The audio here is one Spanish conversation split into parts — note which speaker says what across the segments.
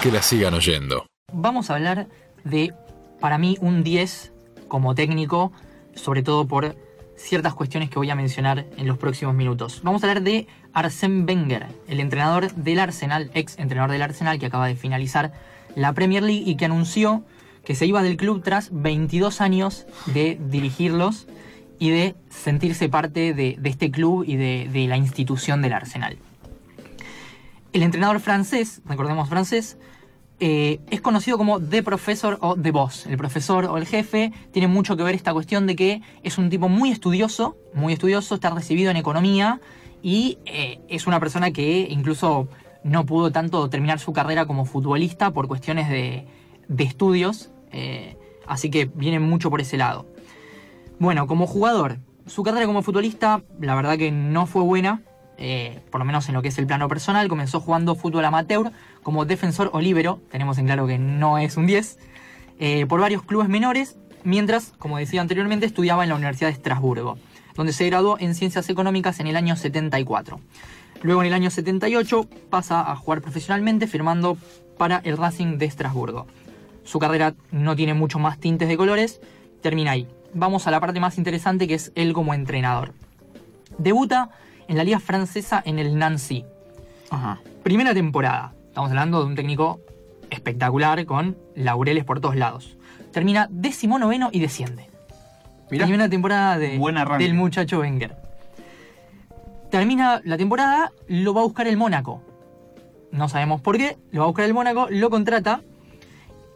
Speaker 1: que la sigan oyendo.
Speaker 2: Vamos a hablar de, para mí, un 10 como técnico, sobre todo por ciertas cuestiones que voy a mencionar en los próximos minutos. Vamos a hablar de Arsène Wenger, el entrenador del Arsenal, ex entrenador del Arsenal que acaba de finalizar la Premier League y que anunció que se iba del club tras 22 años de dirigirlos y de sentirse parte de, este club y de, la institución del Arsenal. El entrenador francés, recordemos francés, eh, es conocido como The Professor o The Boss. El profesor o el jefe tiene mucho que ver esta cuestión de que es un tipo muy estudioso, muy estudioso, está recibido en economía y eh, es una persona que incluso no pudo tanto terminar su carrera como futbolista por cuestiones de, estudios, eh, así que viene mucho por ese lado. Bueno, como jugador, su carrera como futbolista la verdad que no fue buena, eh, por lo menos en lo que es el plano personal, comenzó jugando fútbol amateur como defensor o líbero, tenemos en claro que no es un 10, eh, por varios clubes menores, mientras, como decía anteriormente, estudiaba en la Universidad de Estrasburgo, donde se graduó en Ciencias Económicas en el año 74. Luego en el año 78 pasa a jugar profesionalmente firmando para el Racing de Estrasburgo. Su carrera no tiene muchos más tintes de colores, termina ahí. Vamos a la parte más interesante que es él como entrenador. Debuta en la liga francesa en el Nancy. Primera temporada. Estamos hablando de un técnico espectacular con laureles por todos lados. Termina décimo noveno y desciende. Primera temporada de, del muchacho Wenger. Termina la temporada, lo va a buscar el Mónaco. No sabemos por qué, lo va a buscar el Mónaco, lo contrata,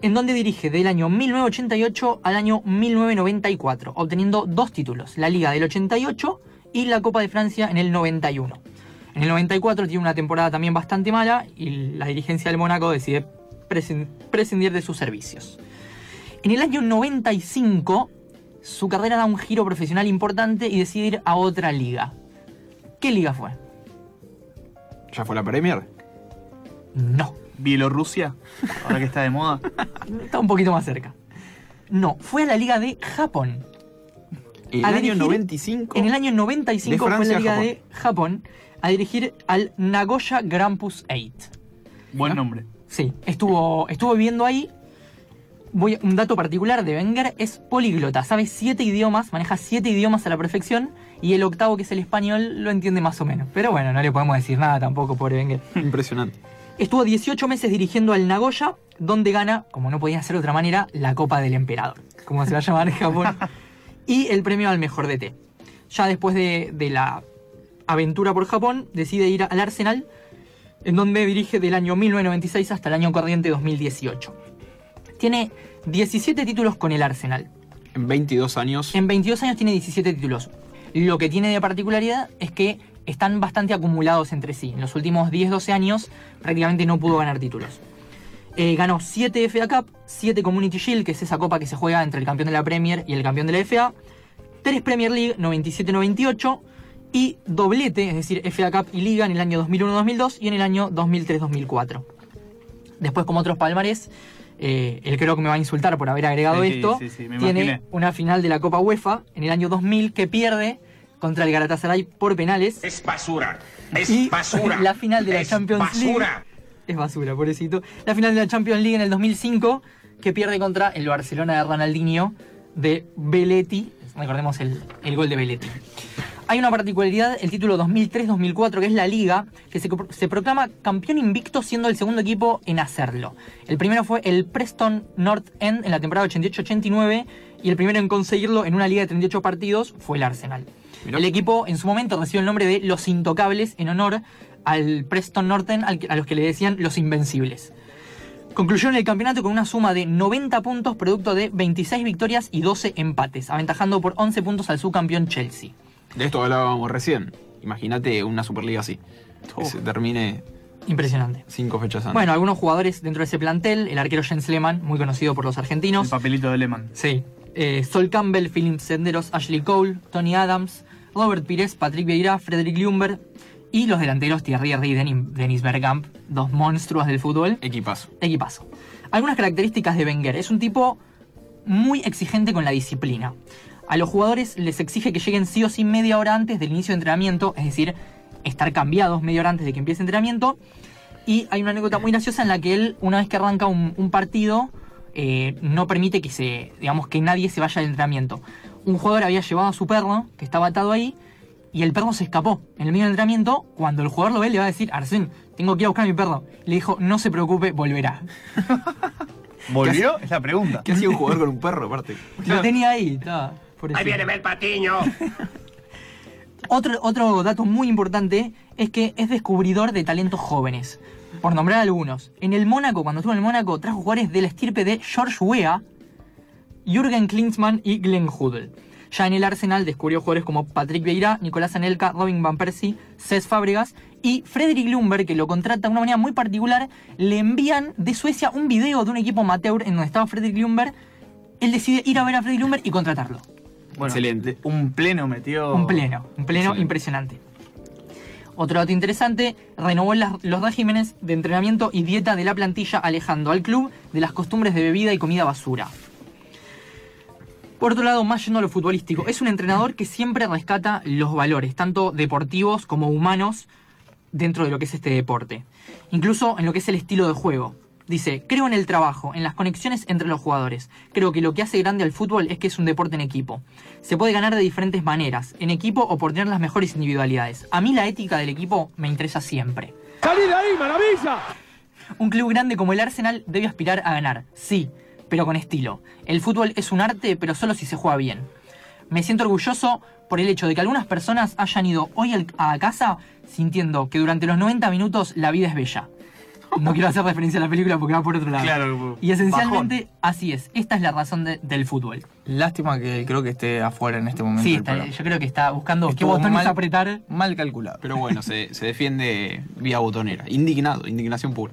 Speaker 2: en donde dirige del año 1988 al año 1994, obteniendo dos títulos, la Liga del 88 y la Copa de Francia en el 91. En el 94 tiene una temporada también bastante mala y la dirigencia del Mónaco decide prescindir de sus servicios. En el año 95 su carrera da un giro profesional importante y decide ir a otra liga. ¿Qué liga fue?
Speaker 3: ¿Ya fue la Premier?
Speaker 2: No.
Speaker 4: ¿Bielorrusia? Ahora que está de moda.
Speaker 2: está un poquito más cerca. No, fue a la liga de Japón.
Speaker 3: ¿En el año 95?
Speaker 2: En el año 95 fue la Liga de Japón a dirigir al Nagoya Grampus 8.
Speaker 4: Buen nombre.
Speaker 2: Sí, estuvo, estuvo viviendo ahí. Voy, un dato particular de Wenger es políglota, sabe siete idiomas, maneja siete idiomas a la perfección y el octavo, que es el español, lo entiende más o menos. Pero bueno, no le podemos decir nada tampoco, por Wenger.
Speaker 3: Impresionante.
Speaker 2: Estuvo 18 meses dirigiendo al Nagoya, donde gana, como no podía ser de otra manera, la Copa del Emperador, como se va a llamar en Japón. y el premio al mejor DT. Ya después de, la aventura por Japón, decide ir al Arsenal, en donde dirige del año 1996 hasta el año corriente 2018. Tiene 17 títulos con el Arsenal.
Speaker 3: En 22 años.
Speaker 2: En 22 años tiene 17 títulos. Lo que tiene de particularidad es que están bastante acumulados entre sí. En los últimos 10-12 años prácticamente no pudo ganar títulos. Eh, ganó 7 FA Cup, 7 Community Shield, que es esa copa que se juega entre el campeón de la Premier y el campeón de la FA, 3 Premier League 97-98 y doblete, es decir, FA Cup y Liga en el año 2001-2002 y en el año 2003-2004. Después, como otros palmares, eh, él creo que me va a insultar por haber agregado esto, tiene una final de la Copa UEFA en el año 2000 que pierde contra el Galatasaray por penales.
Speaker 5: Es basura, es basura.
Speaker 2: La final de la Champions basura. League es basura, pobrecito. La final de la Champions League en el 2005, que pierde contra el Barcelona de Ronaldinho de Belletti. Recordemos el, gol de Belletti. Hay una particularidad, el título 2003-2004, que es la liga, que se, se, proclama campeón invicto siendo el segundo equipo en hacerlo. El primero fue el Preston North End en la temporada 88-89 y el primero en conseguirlo en una liga de 38 partidos fue el Arsenal. El equipo en su momento recibió el nombre de Los Intocables en honor al Preston Norton, a los que le decían los Invencibles. Concluyeron el campeonato con una suma de 90 puntos, producto de 26 victorias y 12 empates, aventajando por 11 puntos al subcampeón Chelsea.
Speaker 3: De esto hablábamos recién. Imagínate una Superliga así. Que se termine.
Speaker 2: Impresionante.
Speaker 3: Cinco fechas antes.
Speaker 2: Bueno, algunos jugadores dentro de ese plantel, el arquero Jens Lehmann, muy conocido por los argentinos.
Speaker 4: El papelito de Lehmann.
Speaker 2: Sí. Eh, Sol Campbell, Philip Senderos, Ashley Cole, Tony Adams, Robert Pires, Patrick Vieira, Frederick Lumber, y los delanteros Thierry Henry y Denis Bergkamp, dos monstruos del fútbol.
Speaker 3: Equipazo.
Speaker 2: Equipazo. Algunas características de Wenger. Es un tipo muy exigente con la disciplina. A los jugadores les exige que lleguen sí o sí media hora antes del inicio de entrenamiento, es decir, estar cambiados media hora antes de que empiece el entrenamiento. Y hay una anécdota muy graciosa en la que él, una vez que arranca un, un partido, eh, no permite que se, digamos, que nadie se vaya al entrenamiento. Un jugador había llevado a su perro, que estaba atado ahí, y el perro se escapó. En el medio del entrenamiento, cuando el jugador lo ve, le va a decir, Arsén, tengo que ir a buscar a mi perro. Le dijo, no se preocupe, volverá.
Speaker 4: ¿Volvió? Es la pregunta.
Speaker 3: ¿Qué hacía un jugador con un perro aparte?
Speaker 2: Lo tenía ahí, estaba.
Speaker 5: Ahí viene el patiño.
Speaker 2: Otro, otro dato muy importante es que es descubridor de talentos jóvenes. Por nombrar algunos. En el Mónaco, cuando estuvo en el Mónaco, trajo jugadores de la estirpe de George Weah, Jürgen Klinsmann y Glenn Hoddle. Ya en el Arsenal descubrió jugadores como Patrick Vieira, Nicolás Anelka, Robin Van Persie, Cés Fábregas y Frederick Lumber, que lo contrata de una manera muy particular, le envían de Suecia un video de un equipo amateur en donde estaba Frederick Lumber. Él decide ir a ver a Frederick Lumber y contratarlo.
Speaker 4: Bueno,
Speaker 3: Excelente.
Speaker 4: Un pleno metió.
Speaker 2: Un pleno, un pleno
Speaker 3: Excelente.
Speaker 2: impresionante. Otro dato interesante, renovó las- los regímenes de entrenamiento y dieta de la plantilla alejando al club de las costumbres de bebida y comida basura. Por otro lado, más yendo a lo futbolístico, es un entrenador que siempre rescata los valores, tanto deportivos como humanos, dentro de lo que es este deporte. Incluso en lo que es el estilo de juego. Dice, creo en el trabajo, en las conexiones entre los jugadores. Creo que lo que hace grande al fútbol es que es un deporte en equipo. Se puede ganar de diferentes maneras, en equipo o por tener las mejores individualidades. A mí la ética del equipo me interesa siempre.
Speaker 1: ¡Salí de ahí, maravilla!
Speaker 2: Un club grande como el Arsenal debe aspirar a ganar, sí, pero con estilo. El fútbol es un arte, pero solo si se juega bien. Me siento orgulloso por el hecho de que algunas personas hayan ido hoy a casa sintiendo que durante los 90 minutos la vida es bella. No quiero hacer referencia a la película porque va por otro lado.
Speaker 4: Claro,
Speaker 2: Y esencialmente, así es. Esta es la razón de- del fútbol.
Speaker 6: Lástima que creo que esté afuera en este momento.
Speaker 2: Sí, está- yo creo que está buscando qué
Speaker 6: Estuvo
Speaker 2: botones
Speaker 6: mal-
Speaker 2: apretar.
Speaker 6: Mal calculado.
Speaker 3: Pero bueno, se, se defiende vía botonera. Indignado, indignación pura.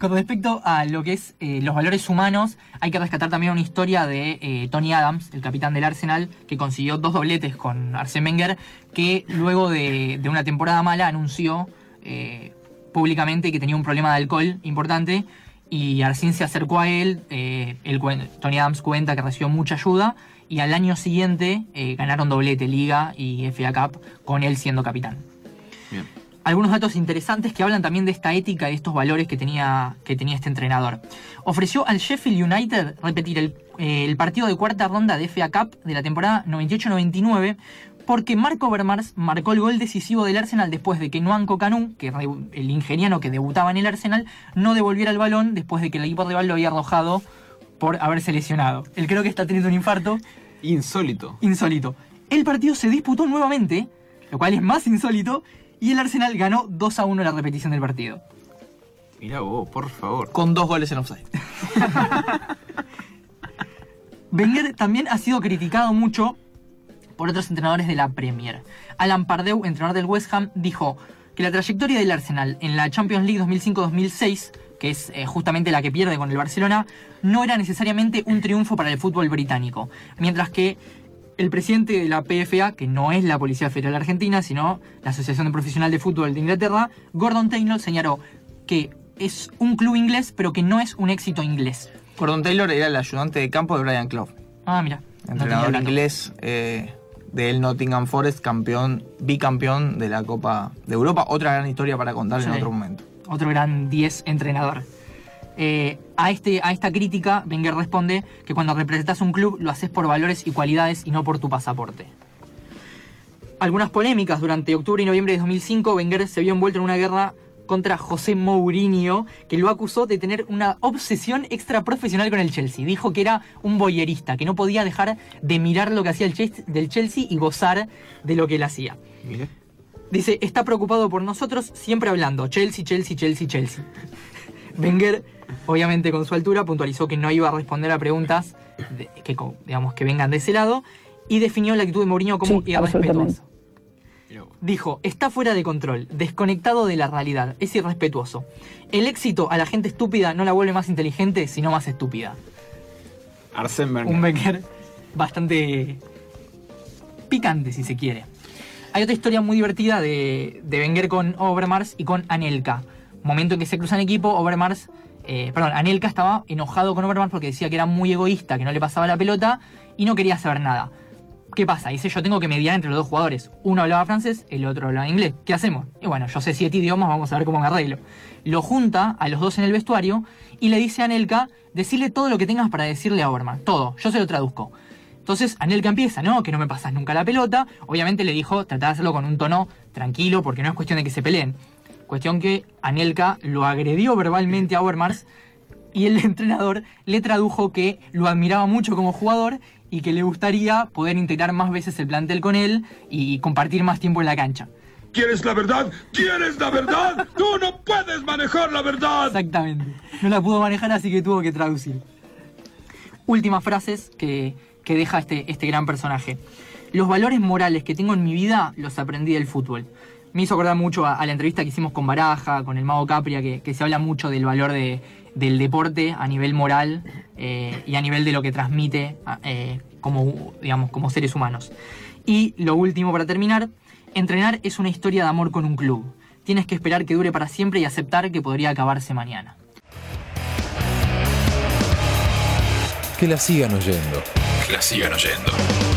Speaker 2: Con respecto a lo que es eh, los valores humanos, hay que rescatar también una historia de eh, Tony Adams, el capitán del Arsenal, que consiguió dos dobletes con Arsène Wenger, que luego de, una temporada mala anunció eh, públicamente que tenía un problema de alcohol importante y Arsène se acercó a él, él Tony Adams cuenta que recibió mucha ayuda y al año siguiente ganaron doblete Liga y FA Cup con él siendo capitán
Speaker 3: Bien.
Speaker 2: Algunos datos interesantes que hablan también de esta ética y de estos valores que tenía, que tenía este entrenador. Ofreció al Sheffield United repetir el, eh, el partido de cuarta ronda de FA Cup de la temporada 98-99 porque Marco Overmars marcó el gol decisivo del Arsenal después de que Nwanko Kanu, que el ingeniano que debutaba en el Arsenal, no devolviera el balón después de que el equipo rival lo había arrojado por haberse lesionado. Él creo que está teniendo un infarto
Speaker 3: Insólito.
Speaker 2: insólito. El partido se disputó nuevamente, lo cual es más insólito, y el Arsenal ganó 2 a 1 la repetición del partido.
Speaker 3: Mirá vos, por favor.
Speaker 6: Con dos goles en offside.
Speaker 2: Wenger también ha sido criticado mucho por otros entrenadores de la Premier. Alan Pardew, entrenador del West Ham, dijo que la trayectoria del Arsenal en la Champions League 2005-2006, que es eh, justamente la que pierde con el Barcelona, no era necesariamente un triunfo para el fútbol británico, mientras que el presidente de la PFA, que no es la Policía Federal Argentina, sino la Asociación de Profesional de Fútbol de Inglaterra, Gordon Taylor señaló que es un club inglés, pero que no es un éxito inglés.
Speaker 6: Gordon Taylor era el ayudante de campo de Brian Clough,
Speaker 2: Ah, mira.
Speaker 6: entrenador inglés eh, del Nottingham Forest, campeón, bicampeón de la Copa de Europa. Otra gran historia para contar en otro momento.
Speaker 2: otro gran 10 entrenador. Eh, a, este, a esta crítica, Wenger responde que cuando representas un club lo haces por valores y cualidades y no por tu pasaporte. Algunas polémicas. Durante octubre y noviembre de 2005, Wenger se vio envuelto en una guerra contra José Mourinho, que lo acusó de tener una obsesión extra profesional con el Chelsea. Dijo que era un boyerista, que no podía dejar de mirar lo que hacía el Chelsea, del Chelsea y gozar de lo que él hacía. Dice, está preocupado por nosotros, siempre hablando, Chelsea, Chelsea, Chelsea, Chelsea. Wenger, obviamente con su altura, puntualizó que no iba a responder a preguntas de- que, digamos, que vengan de ese lado y definió la actitud de Mourinho como
Speaker 7: Sí,
Speaker 2: irrespetuosa. Dijo, está fuera de control, desconectado de la realidad, es irrespetuoso. El éxito a la gente estúpida no la vuelve más inteligente, sino más estúpida.
Speaker 3: Arsène Wenger.
Speaker 2: Un Wenger bastante picante, si se quiere. Hay otra historia muy divertida de, de Wenger con Overmars y con Anelka. Momento en que se cruzan equipo, Overmars, eh, perdón, Anelka estaba enojado con Overmars porque decía que era muy egoísta, que no le pasaba la pelota y no quería saber nada. ¿Qué pasa? Dice, yo tengo que mediar entre los dos jugadores. Uno hablaba francés, el otro hablaba inglés. ¿Qué hacemos? Y bueno, yo sé siete idiomas, vamos a ver cómo me arreglo. Lo junta a los dos en el vestuario y le dice a Anelka, decirle todo lo que tengas para decirle a Overmars. Todo, yo se lo traduzco. Entonces Anelka empieza, ¿no? Que no me pasas nunca la pelota. Obviamente le dijo, trata de hacerlo con un tono tranquilo, porque no es cuestión de que se peleen. Cuestión que Anelka lo agredió verbalmente a Overmars y el entrenador le tradujo que lo admiraba mucho como jugador y que le gustaría poder integrar más veces el plantel con él y compartir más tiempo en la cancha.
Speaker 5: ¿Quieres la verdad? ¿Quieres la verdad? ¡Tú no puedes manejar la verdad!
Speaker 2: Exactamente. No la pudo manejar, así que tuvo que traducir. Últimas frases que, que deja este, este gran personaje. Los valores morales que tengo en mi vida los aprendí del fútbol. Me hizo acordar mucho a, la entrevista que hicimos con Baraja, con el Mago Capria, que, que se habla mucho del valor de, del deporte a nivel moral eh, y a nivel de lo que transmite eh, como, digamos, como seres humanos. Y lo último para terminar, entrenar es una historia de amor con un club. Tienes que esperar que dure para siempre y aceptar que podría acabarse mañana.
Speaker 7: Que la sigan oyendo.
Speaker 8: Que la sigan oyendo.